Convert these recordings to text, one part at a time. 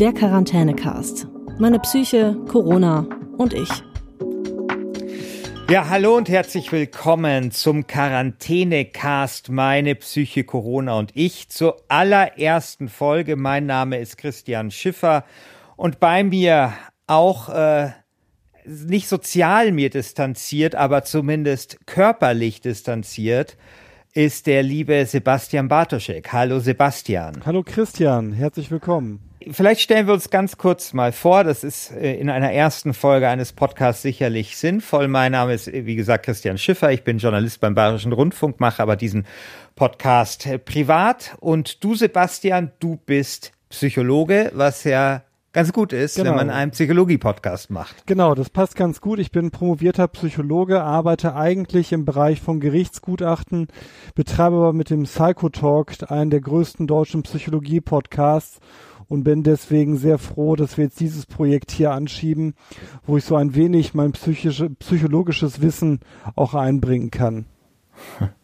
Der Quarantänecast. Meine Psyche, Corona und ich. Ja, hallo und herzlich willkommen zum Quarantänecast Meine Psyche, Corona und ich zur allerersten Folge. Mein Name ist Christian Schiffer und bei mir auch äh, nicht sozial mir distanziert, aber zumindest körperlich distanziert ist der liebe Sebastian Bartoschek. Hallo Sebastian. Hallo Christian, herzlich willkommen. Vielleicht stellen wir uns ganz kurz mal vor, das ist äh, in einer ersten Folge eines Podcasts sicherlich sinnvoll. Mein Name ist, wie gesagt, Christian Schiffer. Ich bin Journalist beim Bayerischen Rundfunk, mache aber diesen Podcast äh, privat. Und du, Sebastian, du bist Psychologe, was ja ganz gut ist, genau. wenn man einen Psychologie-Podcast macht. Genau, das passt ganz gut. Ich bin promovierter Psychologe, arbeite eigentlich im Bereich von Gerichtsgutachten, betreibe aber mit dem Psychotalk einen der größten deutschen Psychologie-Podcasts und bin deswegen sehr froh, dass wir jetzt dieses Projekt hier anschieben, wo ich so ein wenig mein psychische, psychologisches Wissen auch einbringen kann.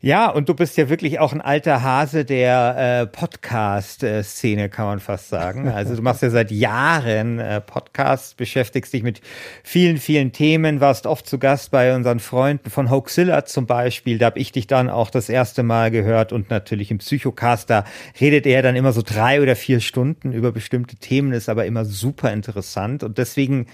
Ja, und du bist ja wirklich auch ein alter Hase der äh, Podcast-Szene, kann man fast sagen. Also du machst ja seit Jahren äh, Podcasts, beschäftigst dich mit vielen, vielen Themen, warst oft zu Gast bei unseren Freunden von Hoaxilla zum Beispiel. Da habe ich dich dann auch das erste Mal gehört und natürlich im Psychocast, da redet er dann immer so drei oder vier Stunden über bestimmte Themen, ist aber immer super interessant. Und deswegen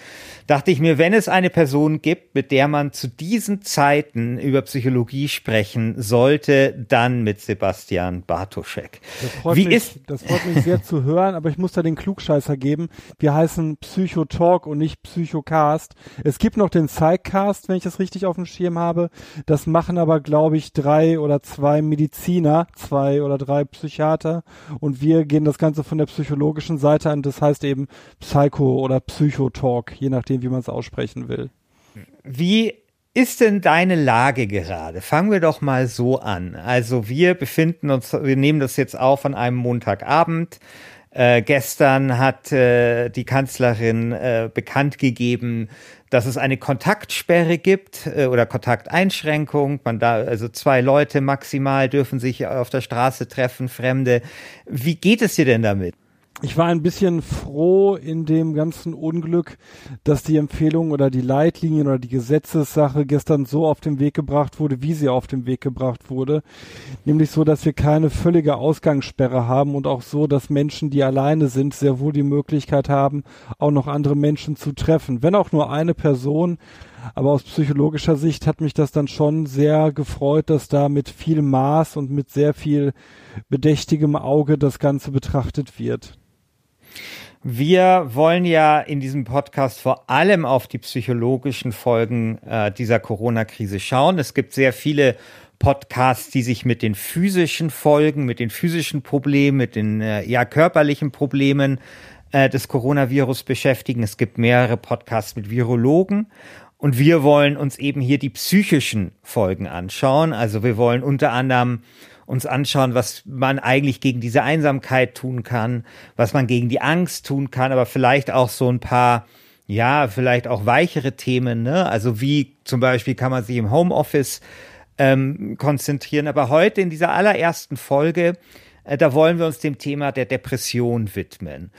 dachte ich mir, wenn es eine Person gibt, mit der man zu diesen Zeiten über Psychologie sprechen soll, sollte, dann mit Sebastian Bartoschek. Das Wie mich, ist das freut mich sehr zu hören, aber ich muss da den Klugscheißer geben. Wir heißen Psychotalk und nicht Psychocast. Es gibt noch den Psychcast, wenn ich das richtig auf dem Schirm habe. Das machen aber, glaube ich, drei oder zwei Mediziner, zwei oder drei Psychiater und wir gehen das Ganze von der psychologischen Seite an. Das heißt eben Psycho oder Psychotalk, je nachdem, wie man es aussprechen will. Wie ist denn deine Lage gerade? Fangen wir doch mal so an. Also wir befinden uns, wir nehmen das jetzt auf an einem Montagabend. Äh, gestern hat äh, die Kanzlerin äh, bekannt gegeben, dass es eine Kontaktsperre gibt äh, oder Kontakteinschränkung. Man da, also zwei Leute maximal dürfen sich auf der Straße treffen, Fremde. Wie geht es dir denn damit? Ich war ein bisschen froh in dem ganzen Unglück, dass die Empfehlung oder die Leitlinien oder die Gesetzessache gestern so auf den Weg gebracht wurde, wie sie auf den Weg gebracht wurde. Nämlich so, dass wir keine völlige Ausgangssperre haben und auch so, dass Menschen, die alleine sind, sehr wohl die Möglichkeit haben, auch noch andere Menschen zu treffen. Wenn auch nur eine Person. Aber aus psychologischer Sicht hat mich das dann schon sehr gefreut, dass da mit viel Maß und mit sehr viel bedächtigem Auge das Ganze betrachtet wird. Wir wollen ja in diesem Podcast vor allem auf die psychologischen Folgen äh, dieser Corona-Krise schauen. Es gibt sehr viele Podcasts, die sich mit den physischen Folgen, mit den physischen Problemen, mit den äh, ja körperlichen Problemen äh, des Coronavirus beschäftigen. Es gibt mehrere Podcasts mit Virologen und wir wollen uns eben hier die psychischen Folgen anschauen. Also wir wollen unter anderem uns anschauen, was man eigentlich gegen diese Einsamkeit tun kann, was man gegen die Angst tun kann, aber vielleicht auch so ein paar, ja, vielleicht auch weichere Themen, ne? Also wie zum Beispiel kann man sich im Homeoffice ähm, konzentrieren. Aber heute in dieser allerersten Folge, äh, da wollen wir uns dem Thema der Depression widmen.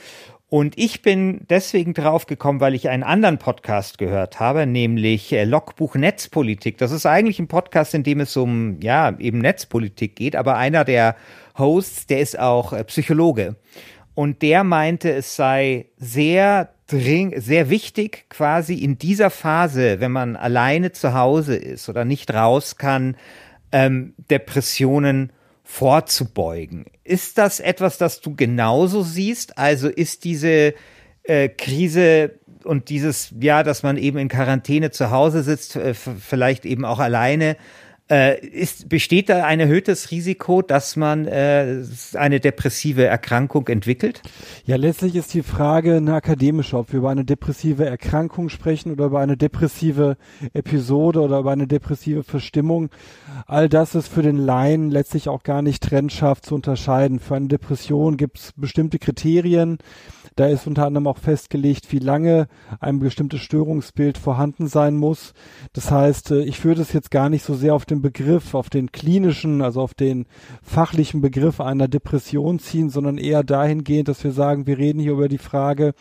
Und ich bin deswegen drauf gekommen, weil ich einen anderen Podcast gehört habe, nämlich äh, Logbuch Netzpolitik. Das ist eigentlich ein Podcast, in dem es um, ja, eben Netzpolitik geht, aber einer der Hosts, der ist auch äh, Psychologe. Und der meinte, es sei sehr dring, sehr wichtig, quasi in dieser Phase, wenn man alleine zu Hause ist oder nicht raus kann, ähm, Depressionen vorzubeugen. Ist das etwas, das du genauso siehst? Also ist diese äh, Krise und dieses, ja, dass man eben in Quarantäne zu Hause sitzt, äh, vielleicht eben auch alleine, äh, ist, besteht da ein erhöhtes Risiko, dass man äh, eine depressive Erkrankung entwickelt? Ja, letztlich ist die Frage eine akademische, ob wir über eine depressive Erkrankung sprechen oder über eine depressive Episode oder über eine depressive Verstimmung. All das ist für den Laien letztlich auch gar nicht trennscharf zu unterscheiden. Für eine Depression gibt es bestimmte Kriterien, da ist unter anderem auch festgelegt, wie lange ein bestimmtes Störungsbild vorhanden sein muss. Das heißt, äh, ich würde es jetzt gar nicht so sehr auf den den Begriff, auf den klinischen, also auf den fachlichen Begriff einer Depression ziehen, sondern eher dahingehend, dass wir sagen, wir reden hier über die Frage,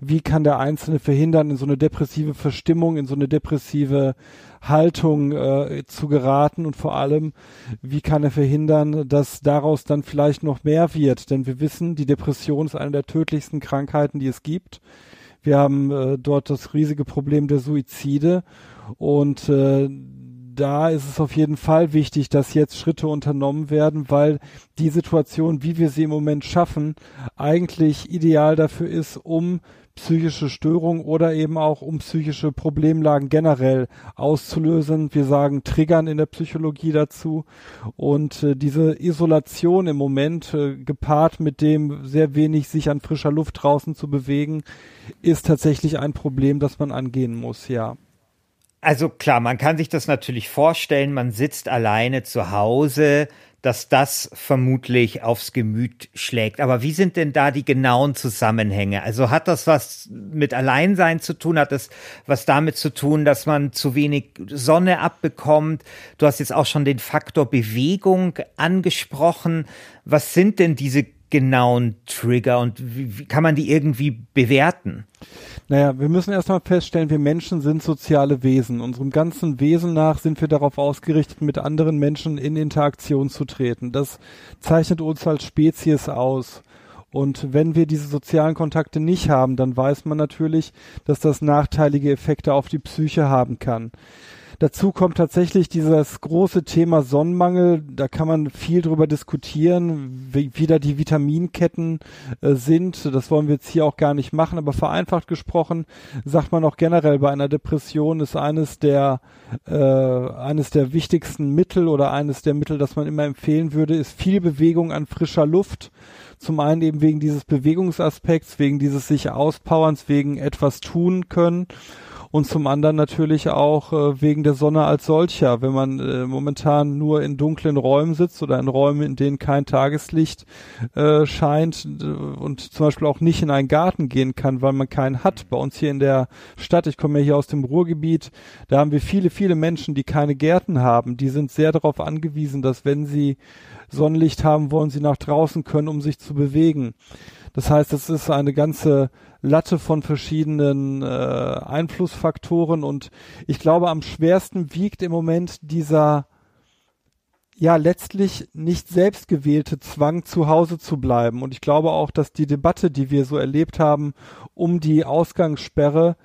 wie kann der Einzelne verhindern, in so eine depressive Verstimmung, in so eine depressive Haltung äh, zu geraten und vor allem, wie kann er verhindern, dass daraus dann vielleicht noch mehr wird? Denn wir wissen, die Depression ist eine der tödlichsten Krankheiten, die es gibt. Wir haben äh, dort das riesige Problem der Suizide und äh, da ist es auf jeden Fall wichtig, dass jetzt Schritte unternommen werden, weil die Situation, wie wir sie im Moment schaffen, eigentlich ideal dafür ist, um psychische Störungen oder eben auch um psychische Problemlagen generell auszulösen. Wir sagen Triggern in der Psychologie dazu. Und äh, diese Isolation im Moment, äh, gepaart mit dem sehr wenig sich an frischer Luft draußen zu bewegen, ist tatsächlich ein Problem, das man angehen muss, ja. Also klar, man kann sich das natürlich vorstellen, man sitzt alleine zu Hause, dass das vermutlich aufs Gemüt schlägt. Aber wie sind denn da die genauen Zusammenhänge? Also hat das was mit Alleinsein zu tun? Hat das was damit zu tun, dass man zu wenig Sonne abbekommt? Du hast jetzt auch schon den Faktor Bewegung angesprochen. Was sind denn diese genauen Trigger und wie, wie kann man die irgendwie bewerten? Naja, wir müssen erstmal feststellen, wir Menschen sind soziale Wesen. Unserem ganzen Wesen nach sind wir darauf ausgerichtet, mit anderen Menschen in Interaktion zu treten. Das zeichnet uns als Spezies aus. Und wenn wir diese sozialen Kontakte nicht haben, dann weiß man natürlich, dass das nachteilige Effekte auf die Psyche haben kann. Dazu kommt tatsächlich dieses große Thema Sonnenmangel. Da kann man viel drüber diskutieren, wie, wie da die Vitaminketten äh, sind. Das wollen wir jetzt hier auch gar nicht machen. Aber vereinfacht gesprochen sagt man auch generell bei einer Depression ist eines der äh, eines der wichtigsten Mittel oder eines der Mittel, das man immer empfehlen würde, ist viel Bewegung an frischer Luft. Zum einen eben wegen dieses Bewegungsaspekts, wegen dieses sich auspowerns, wegen etwas tun können und zum anderen natürlich auch äh, wegen der Sonne als solcher. Wenn man äh, momentan nur in dunklen Räumen sitzt oder in Räumen, in denen kein Tageslicht äh, scheint äh, und zum Beispiel auch nicht in einen Garten gehen kann, weil man keinen hat. Bei uns hier in der Stadt, ich komme ja hier aus dem Ruhrgebiet, da haben wir viele, viele Menschen, die keine Gärten haben. Die sind sehr darauf angewiesen, dass wenn sie Sonnenlicht haben wollen, sie nach draußen können, um sich zu bewegen. Das heißt, es ist eine ganze Latte von verschiedenen äh, Einflussfaktoren und ich glaube, am schwersten wiegt im Moment dieser ja letztlich nicht selbst gewählte Zwang, zu Hause zu bleiben. Und ich glaube auch, dass die Debatte, die wir so erlebt haben, um die Ausgangssperre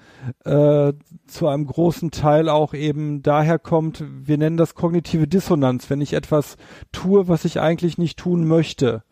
äh, zu einem großen Teil auch eben daher kommt, wir nennen das kognitive Dissonanz, wenn ich etwas tue, was ich eigentlich nicht tun möchte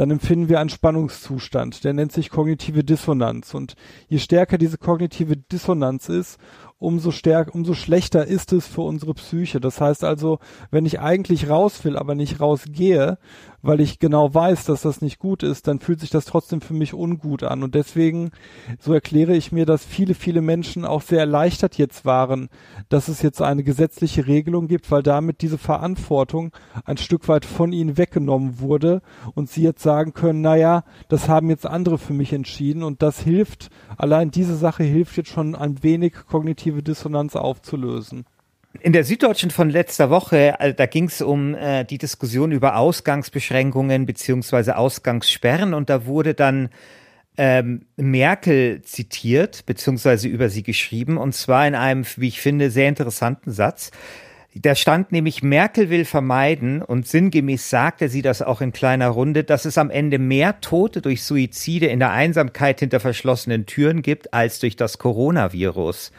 dann empfinden wir einen Spannungszustand. Der nennt sich kognitive Dissonanz. Und je stärker diese kognitive Dissonanz ist, umso stärker, umso schlechter ist es für unsere Psyche. Das heißt also, wenn ich eigentlich raus will, aber nicht rausgehe, weil ich genau weiß, dass das nicht gut ist, dann fühlt sich das trotzdem für mich ungut an. Und deswegen, so erkläre ich mir, dass viele, viele Menschen auch sehr erleichtert jetzt waren, dass es jetzt eine gesetzliche Regelung gibt, weil damit diese Verantwortung ein Stück weit von ihnen weggenommen wurde und sie jetzt sagen können, naja, das haben jetzt andere für mich entschieden und das hilft, allein diese Sache hilft jetzt schon ein wenig kognitive Dissonanz aufzulösen. In der Süddeutschen von letzter Woche, also da ging es um äh, die Diskussion über Ausgangsbeschränkungen beziehungsweise Ausgangssperren und da wurde dann ähm, Merkel zitiert beziehungsweise über sie geschrieben und zwar in einem, wie ich finde, sehr interessanten Satz. Da stand nämlich, Merkel will vermeiden, und sinngemäß sagte sie das auch in kleiner Runde, dass es am Ende mehr Tote durch Suizide in der Einsamkeit hinter verschlossenen Türen gibt als durch das Coronavirus.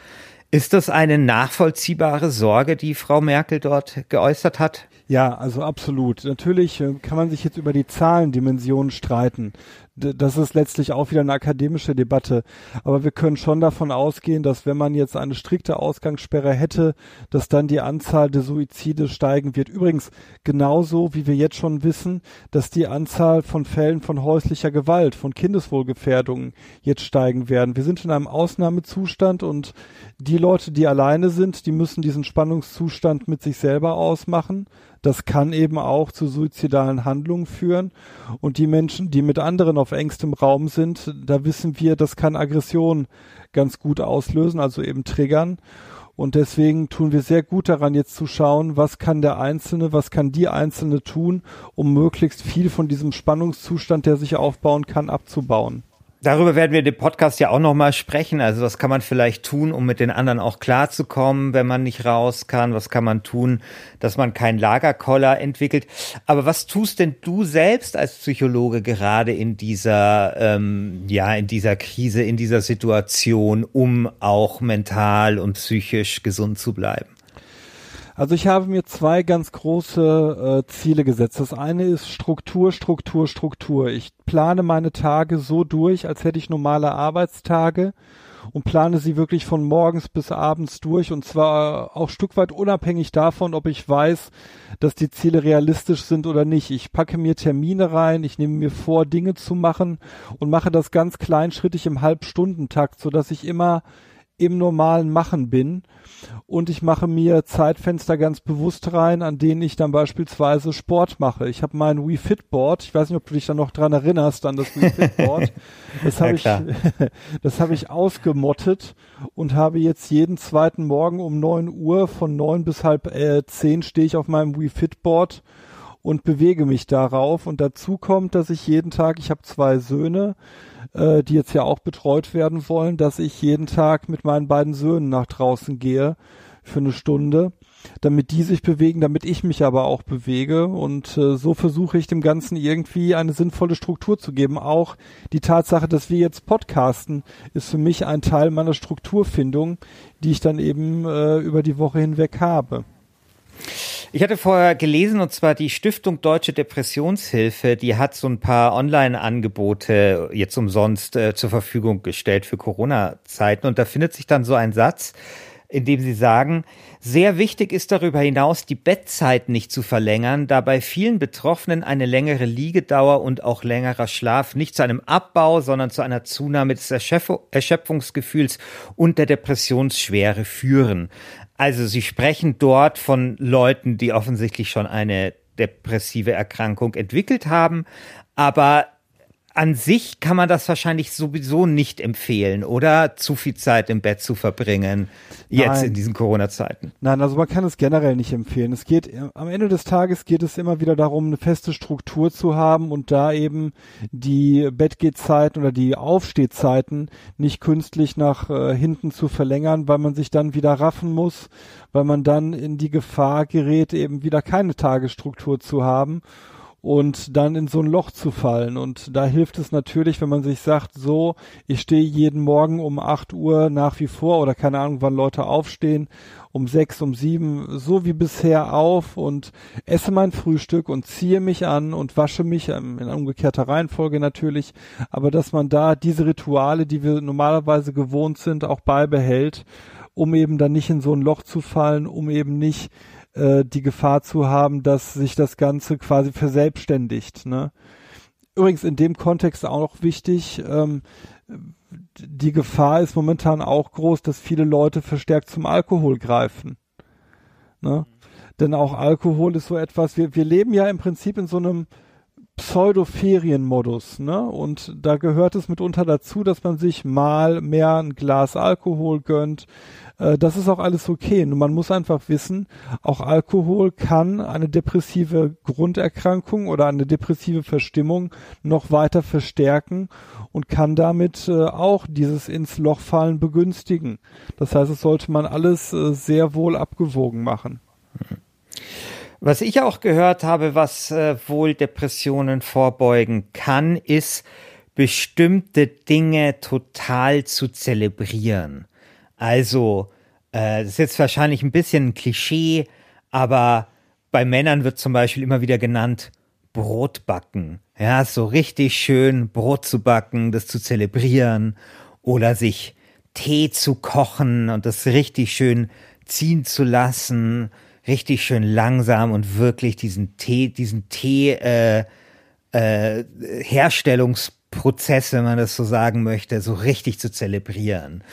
Ist das eine nachvollziehbare Sorge, die Frau Merkel dort geäußert hat? Ja, also absolut. Natürlich äh, kann man sich jetzt über die Zahlendimensionen streiten das ist letztlich auch wieder eine akademische Debatte. Aber wir können schon davon ausgehen, dass wenn man jetzt eine strikte Ausgangssperre hätte, dass dann die Anzahl der Suizide steigen wird. Übrigens genauso, wie wir jetzt schon wissen, dass die Anzahl von Fällen von häuslicher Gewalt, von Kindeswohlgefährdungen jetzt steigen werden. Wir sind in einem Ausnahmezustand und die Leute, die alleine sind, die müssen diesen Spannungszustand mit sich selber ausmachen. Das kann eben auch zu suizidalen Handlungen führen. Und die Menschen, die mit anderen auf engstem Raum sind, da wissen wir, das kann Aggression ganz gut auslösen, also eben triggern. Und deswegen tun wir sehr gut daran, jetzt zu schauen, was kann der Einzelne, was kann die Einzelne tun, um möglichst viel von diesem Spannungszustand, der sich aufbauen kann, abzubauen. Darüber werden wir dem Podcast ja auch nochmal sprechen. Also was kann man vielleicht tun, um mit den anderen auch klarzukommen, wenn man nicht raus kann? Was kann man tun, dass man keinen Lagerkoller entwickelt? Aber was tust denn du selbst als Psychologe gerade in dieser, ähm, ja, in dieser Krise, in dieser Situation, um auch mental und psychisch gesund zu bleiben? Also ich habe mir zwei ganz große äh, Ziele gesetzt. Das eine ist Struktur, Struktur, Struktur. Ich plane meine Tage so durch, als hätte ich normale Arbeitstage und plane sie wirklich von morgens bis abends durch und zwar auch Stück weit unabhängig davon, ob ich weiß, dass die Ziele realistisch sind oder nicht. Ich packe mir Termine rein, ich nehme mir vor, Dinge zu machen und mache das ganz kleinschrittig im Halbstundentakt, so dass ich immer im normalen Machen bin und ich mache mir Zeitfenster ganz bewusst rein, an denen ich dann beispielsweise Sport mache. Ich habe mein Wii Fit Board, ich weiß nicht, ob du dich da noch dran erinnerst an das Wii Fit Board. Das habe ich, das habe ich ausgemottet und habe jetzt jeden zweiten Morgen um neun Uhr von neun bis halb äh, zehn stehe ich auf meinem Wii Fit Board und bewege mich darauf. Und dazu kommt, dass ich jeden Tag, ich habe zwei Söhne, äh, die jetzt ja auch betreut werden wollen, dass ich jeden Tag mit meinen beiden Söhnen nach draußen gehe für eine Stunde, damit die sich bewegen, damit ich mich aber auch bewege. Und äh, so versuche ich dem Ganzen irgendwie eine sinnvolle Struktur zu geben. Auch die Tatsache, dass wir jetzt podcasten, ist für mich ein Teil meiner Strukturfindung, die ich dann eben äh, über die Woche hinweg habe. Ich hatte vorher gelesen, und zwar die Stiftung Deutsche Depressionshilfe, die hat so ein paar Online-Angebote jetzt umsonst äh, zur Verfügung gestellt für Corona-Zeiten. Und da findet sich dann so ein Satz, in dem sie sagen, sehr wichtig ist darüber hinaus, die Bettzeit nicht zu verlängern, da bei vielen Betroffenen eine längere Liegedauer und auch längerer Schlaf nicht zu einem Abbau, sondern zu einer Zunahme des Erschöpfungsgefühls und der Depressionsschwere führen. Also Sie sprechen dort von Leuten, die offensichtlich schon eine depressive Erkrankung entwickelt haben, aber an sich kann man das wahrscheinlich sowieso nicht empfehlen, oder? Zu viel Zeit im Bett zu verbringen, jetzt Nein. in diesen Corona-Zeiten. Nein, also man kann es generell nicht empfehlen. Es geht, am Ende des Tages geht es immer wieder darum, eine feste Struktur zu haben und da eben die Bettgehzeiten oder die Aufstehzeiten nicht künstlich nach äh, hinten zu verlängern, weil man sich dann wieder raffen muss, weil man dann in die Gefahr gerät, eben wieder keine Tagesstruktur zu haben und dann in so ein Loch zu fallen. Und da hilft es natürlich, wenn man sich sagt, so, ich stehe jeden Morgen um acht Uhr nach wie vor oder keine Ahnung, wann Leute aufstehen, um sechs, um sieben, so wie bisher auf und esse mein Frühstück und ziehe mich an und wasche mich ähm, in umgekehrter Reihenfolge natürlich, aber dass man da diese Rituale, die wir normalerweise gewohnt sind, auch beibehält, um eben dann nicht in so ein Loch zu fallen, um eben nicht äh, die Gefahr zu haben, dass sich das Ganze quasi verselbstständigt. Ne? Übrigens in dem Kontext auch noch wichtig, ähm, die Gefahr ist momentan auch groß, dass viele Leute verstärkt zum Alkohol greifen. Ne? Denn auch Alkohol ist so etwas, wir, wir leben ja im Prinzip in so einem Pseudo-Ferienmodus, ne? Und da gehört es mitunter dazu, dass man sich mal mehr ein Glas Alkohol gönnt, äh, das ist auch alles okay. Nur man muss einfach wissen, auch Alkohol kann eine depressive Grunderkrankung oder eine depressive Verstimmung noch weiter verstärken und kann damit äh, auch dieses ins Loch fallen begünstigen. Das heißt, es sollte man alles äh, sehr wohl abgewogen machen. Was ich auch gehört habe, was äh, wohl Depressionen vorbeugen kann, ist bestimmte Dinge total zu zelebrieren. Also, äh, das ist jetzt wahrscheinlich ein bisschen ein Klischee, aber bei Männern wird zum Beispiel immer wieder genannt Brot backen. Ja, so richtig schön Brot zu backen, das zu zelebrieren oder sich Tee zu kochen und das richtig schön ziehen zu lassen, richtig schön langsam und wirklich diesen Tee, diesen Tee äh, äh, Herstellungs Prozess, wenn man das so sagen möchte, so richtig zu zelebrieren.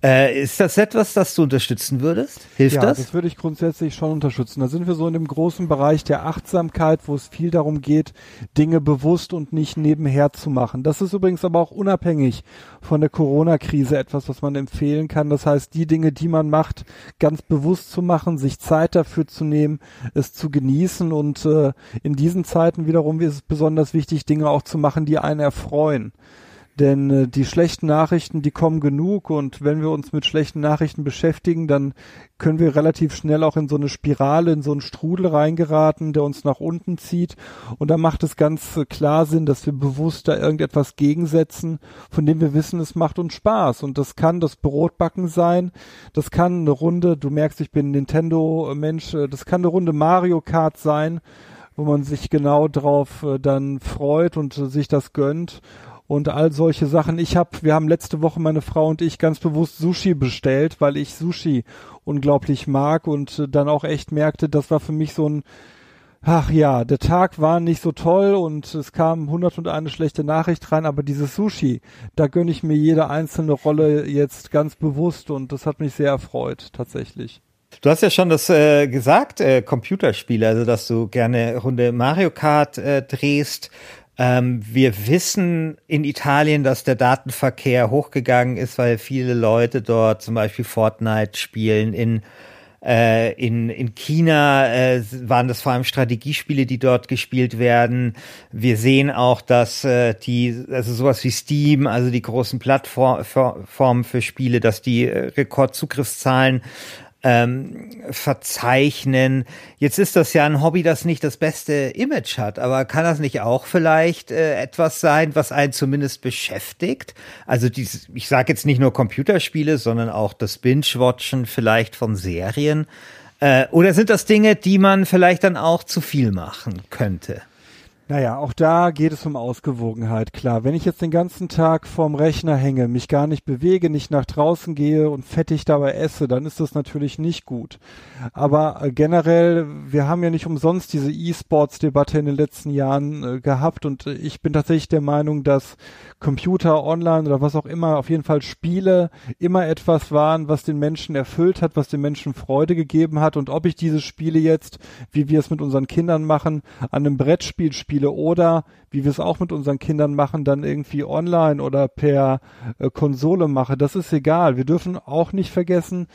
Äh, ist das etwas, das du unterstützen würdest? Hilft ja, das? das würde ich grundsätzlich schon unterstützen. Da sind wir so in dem großen Bereich der Achtsamkeit, wo es viel darum geht, Dinge bewusst und nicht nebenher zu machen. Das ist übrigens aber auch unabhängig von der Corona-Krise etwas, was man empfehlen kann. Das heißt, die Dinge, die man macht, ganz bewusst zu machen, sich Zeit dafür zu nehmen, es zu genießen und äh, in diesen Zeiten wiederum ist es besonders wichtig, Dinge auch zu machen, die einen erfreuen. Denn äh, die schlechten Nachrichten, die kommen genug und wenn wir uns mit schlechten Nachrichten beschäftigen, dann können wir relativ schnell auch in so eine Spirale, in so einen Strudel reingeraten, der uns nach unten zieht. Und da macht es ganz klar Sinn, dass wir bewusst da irgendetwas gegensetzen, von dem wir wissen, es macht uns Spaß. Und das kann das Brotbacken sein, das kann eine Runde, du merkst, ich bin Nintendo-Mensch, äh, das kann eine Runde Mario Kart sein, wo man sich genau drauf äh, dann freut und äh, sich das gönnt und all solche Sachen. Ich habe, wir haben letzte Woche meine Frau und ich ganz bewusst Sushi bestellt, weil ich Sushi unglaublich mag und äh, dann auch echt merkte, das war für mich so ein Ach ja, der Tag war nicht so toll und es kam hundert und eine schlechte Nachricht rein, aber dieses Sushi, da gönne ich mir jede einzelne Rolle jetzt ganz bewusst und das hat mich sehr erfreut, tatsächlich. Du hast ja schon das äh, gesagt, äh, Computerspiele, also dass du gerne Runde Mario Kart äh, drehst. Ähm, wir wissen in Italien, dass der Datenverkehr hochgegangen ist, weil viele Leute dort zum Beispiel Fortnite spielen. In, äh, in, in China äh, waren das vor allem Strategiespiele, die dort gespielt werden. Wir sehen auch, dass äh, die, also sowas wie Steam, also die großen Plattformen für Spiele, dass die äh, Rekordzugriffszahlen ähm, verzeichnen. Jetzt ist das ja ein Hobby, das nicht das beste Image hat, aber kann das nicht auch vielleicht äh, etwas sein, was einen zumindest beschäftigt? Also dies, ich sage jetzt nicht nur Computerspiele, sondern auch das Binge-Watchen vielleicht von Serien. Äh, oder sind das Dinge, die man vielleicht dann auch zu viel machen könnte? Naja, auch da geht es um Ausgewogenheit, klar. Wenn ich jetzt den ganzen Tag vorm Rechner hänge, mich gar nicht bewege, nicht nach draußen gehe und fettig dabei esse, dann ist das natürlich nicht gut. Aber äh, generell, wir haben ja nicht umsonst diese E-Sports-Debatte in den letzten Jahren äh, gehabt und äh, ich bin tatsächlich der Meinung, dass Computer, Online oder was auch immer, auf jeden Fall Spiele immer etwas waren, was den Menschen erfüllt hat, was den Menschen Freude gegeben hat und ob ich diese Spiele jetzt, wie wir es mit unseren Kindern machen, an einem Brettspiel spiele, Spiele oder, wie wir es auch mit unseren Kindern machen, dann irgendwie online oder per äh, Konsole mache. Das ist egal. Wir dürfen auch nicht vergessen,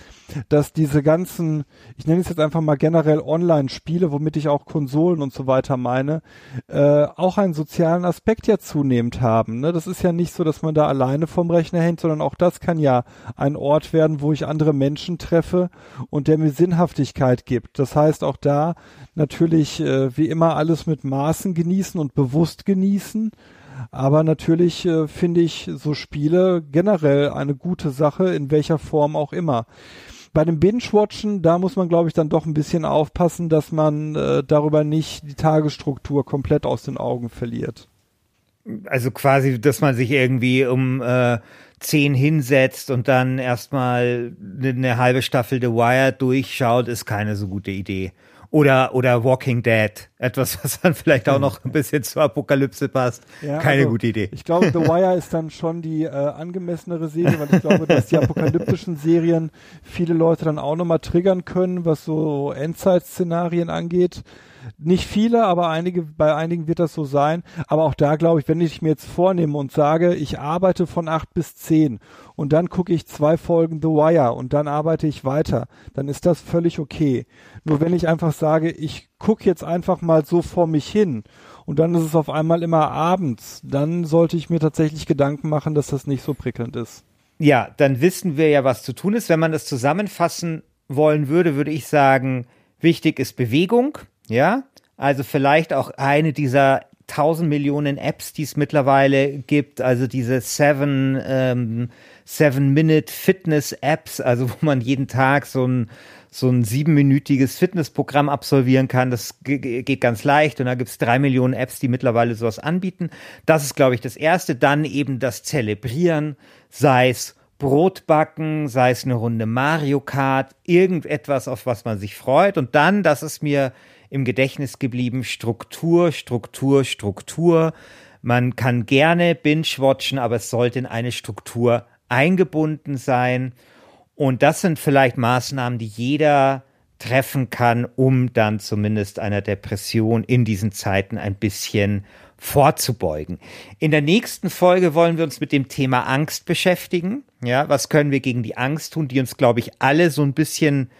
dass diese ganzen, ich nenne es jetzt einfach mal generell Online-Spiele, womit ich auch Konsolen und so weiter meine, äh, auch einen sozialen Aspekt ja zunehmend haben. Ne? Das ist ja nicht so, dass man da alleine vom Rechner hängt, sondern auch das kann ja ein Ort werden, wo ich andere Menschen treffe und der mir Sinnhaftigkeit gibt. Das heißt auch da natürlich äh, wie immer alles mit Maßen genießen und bewusst genießen. Aber natürlich äh, finde ich so Spiele generell eine gute Sache, in welcher Form auch immer. Bei dem Binge-Watchen, da muss man, glaube ich, dann doch ein bisschen aufpassen, dass man äh, darüber nicht die Tagesstruktur komplett aus den Augen verliert. Also quasi, dass man sich irgendwie um äh, zehn hinsetzt und dann erstmal eine halbe Staffel The Wire durchschaut, ist keine so gute Idee. Oder, oder Walking Dead. Etwas, was dann vielleicht auch noch ein bisschen zur Apokalypse passt. Ja, Keine also, gute Idee. Ich glaube, The Wire ist dann schon die äh, angemessenere Serie, weil ich glaube, dass die apokalyptischen Serien viele Leute dann auch nochmal triggern können, was so Endzeit-Szenarien angeht. Nicht viele, aber einige, bei einigen wird das so sein. Aber auch da glaube ich, wenn ich mir jetzt vornehme und sage, ich arbeite von acht bis zehn und dann gucke ich zwei Folgen The Wire und dann arbeite ich weiter, dann ist das völlig okay. Nur wenn ich einfach sage, ich gucke jetzt einfach mal so vor mich hin und dann ist es auf einmal immer abends, dann sollte ich mir tatsächlich Gedanken machen, dass das nicht so prickelnd ist. Ja, dann wissen wir ja, was zu tun ist. Wenn man das zusammenfassen wollen würde, würde ich sagen, wichtig ist Bewegung. Ja, also vielleicht auch eine dieser tausend Millionen Apps, die es mittlerweile gibt, also diese Seven, ähm, Seven Minute Fitness Apps, also wo man jeden Tag so ein so ein siebenminütiges Fitnessprogramm absolvieren kann. Das geht ganz leicht und da gibt es drei Millionen Apps, die mittlerweile sowas anbieten. Das ist, glaube ich, das Erste. Dann eben das Zelebrieren, sei es Brotbacken, sei es eine Runde Mario Kart, irgendetwas, auf was man sich freut. Und dann, das ist mir im Gedächtnis geblieben. Struktur, Struktur, Struktur. Man kann gerne binge-watchen, aber es sollte in eine Struktur eingebunden sein. Und das sind vielleicht Maßnahmen, die jeder treffen kann, um dann zumindest einer Depression in diesen Zeiten ein bisschen vorzubeugen. In der nächsten Folge wollen wir uns mit dem Thema Angst beschäftigen. Ja, was können wir gegen die Angst tun, die uns, glaube ich, alle so ein bisschen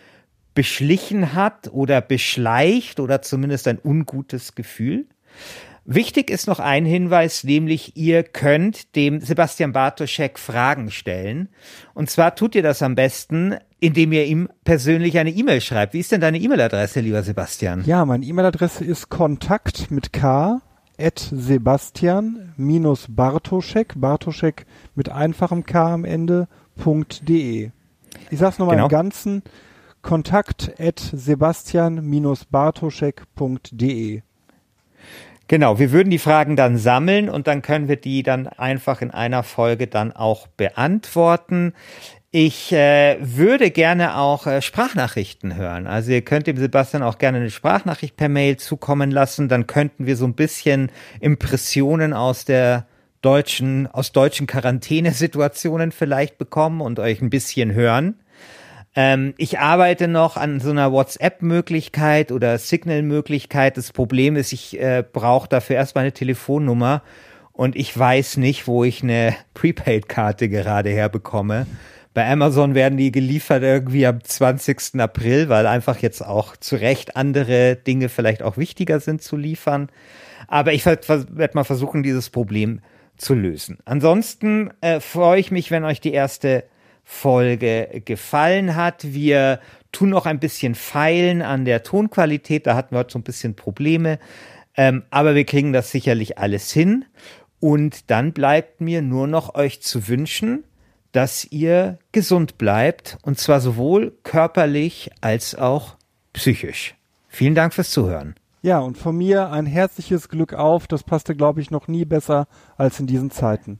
beschlichen hat oder beschleicht oder zumindest ein ungutes Gefühl. Wichtig ist noch ein Hinweis, nämlich ihr könnt dem Sebastian Bartoschek Fragen stellen. Und zwar tut ihr das am besten, indem ihr ihm persönlich eine E-Mail schreibt. Wie ist denn deine E-Mail-Adresse, lieber Sebastian? Ja, meine E-Mail-Adresse ist kontakt mit k at sebastian-bartoschek, Bartoschek mit einfachem K am Ende, .de. Ich sag's nochmal genau. im Ganzen, kontakt at sebastian-bartoschek.de. Genau, wir würden die Fragen dann sammeln und dann können wir die dann einfach in einer Folge dann auch beantworten. Ich äh, würde gerne auch äh, Sprachnachrichten hören. Also ihr könnt dem Sebastian auch gerne eine Sprachnachricht per Mail zukommen lassen. Dann könnten wir so ein bisschen Impressionen aus der deutschen, aus deutschen Quarantänesituationen vielleicht bekommen und euch ein bisschen hören. Ähm, ich arbeite noch an so einer WhatsApp-Möglichkeit oder Signal-Möglichkeit. Das Problem ist, ich äh, brauche dafür erstmal eine Telefonnummer und ich weiß nicht, wo ich eine Prepaid-Karte gerade herbekomme. Bei Amazon werden die geliefert irgendwie am 20. April, weil einfach jetzt auch zu Recht andere Dinge vielleicht auch wichtiger sind zu liefern. Aber ich werde mal versuchen, dieses Problem zu lösen. Ansonsten äh, freue ich mich, wenn euch die erste Folge gefallen hat. Wir tun noch ein bisschen feilen an der Tonqualität. Da hatten wir heute so ein bisschen Probleme. Ähm, aber wir kriegen das sicherlich alles hin. Und dann bleibt mir nur noch euch zu wünschen, dass ihr gesund bleibt. Und zwar sowohl körperlich als auch psychisch. Vielen Dank fürs Zuhören. Ja, und von mir ein herzliches Glück auf. Das passte, glaube ich, noch nie besser als in diesen Zeiten.